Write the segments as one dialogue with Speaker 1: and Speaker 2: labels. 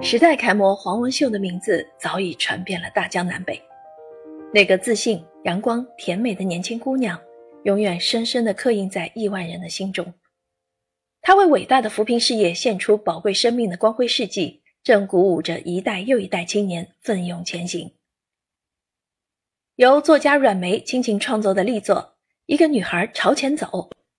Speaker 1: 时代楷模黄文秀的名字早已传遍了大江南北。那个自信、阳光、甜美的年轻姑娘，永远深深地刻印在亿万人的心中。她为伟大的扶贫事业献出宝贵生命的光辉事迹，正鼓舞着一代又一代青年奋勇前行。由作家阮梅倾情创作的力作《一个女孩朝前走》，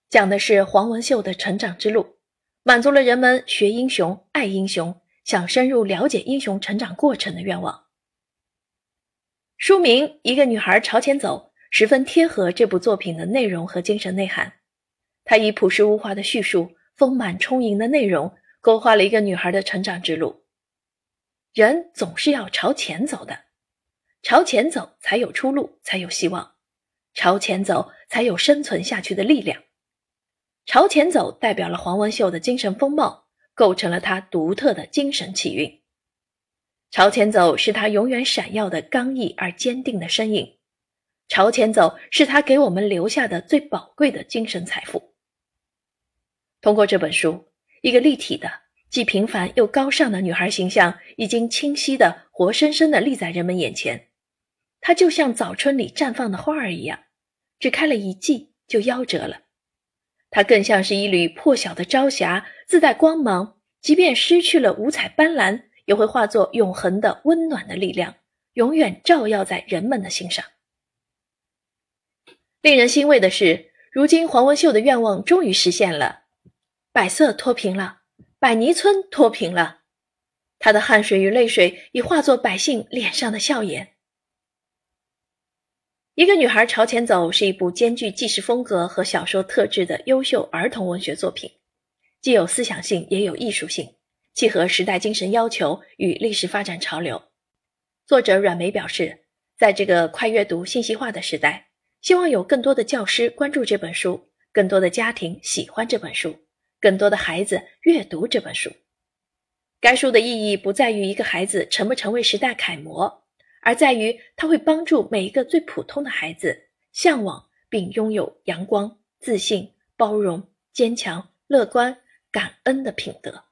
Speaker 1: 讲的是黄文秀的成长之路，满足了人们学英雄、爱英雄、想深入了解英雄成长过程的愿望。书名《一个女孩朝前走》十分贴合这部作品的内容和精神内涵。它以朴实无华的叙述、丰满充盈的内容，勾画了一个女孩的成长之路。人总是要朝前走的，朝前走才有出路，才有希望；朝前走才有生存下去的力量。朝前走代表了黄文秀的精神风貌，构成了她独特的精神气韵。朝前走是他永远闪耀的刚毅而坚定的身影，朝前走是他给我们留下的最宝贵的精神财富。通过这本书，一个立体的、既平凡又高尚的女孩形象已经清晰的、活生生的立在人们眼前。她就像早春里绽放的花儿一样，只开了一季就夭折了。它更像是一缕破晓的朝霞，自带光芒，即便失去了五彩斑斓。也会化作永恒的温暖的力量，永远照耀在人们的心上。令人欣慰的是，如今黄文秀的愿望终于实现了，百色脱贫了，百泥村脱贫了，他的汗水与泪水已化作百姓脸上的笑颜。一个女孩朝前走是一部兼具纪实风格和小说特质的优秀儿童文学作品，既有思想性，也有艺术性。契合时代精神要求与历史发展潮流。作者阮梅表示，在这个快阅读、信息化的时代，希望有更多的教师关注这本书，更多的家庭喜欢这本书，更多的孩子阅读这本书。该书的意义不在于一个孩子成不成为时代楷模，而在于他会帮助每一个最普通的孩子向往并拥有阳光、自信、包容、坚强、乐观、感恩的品德。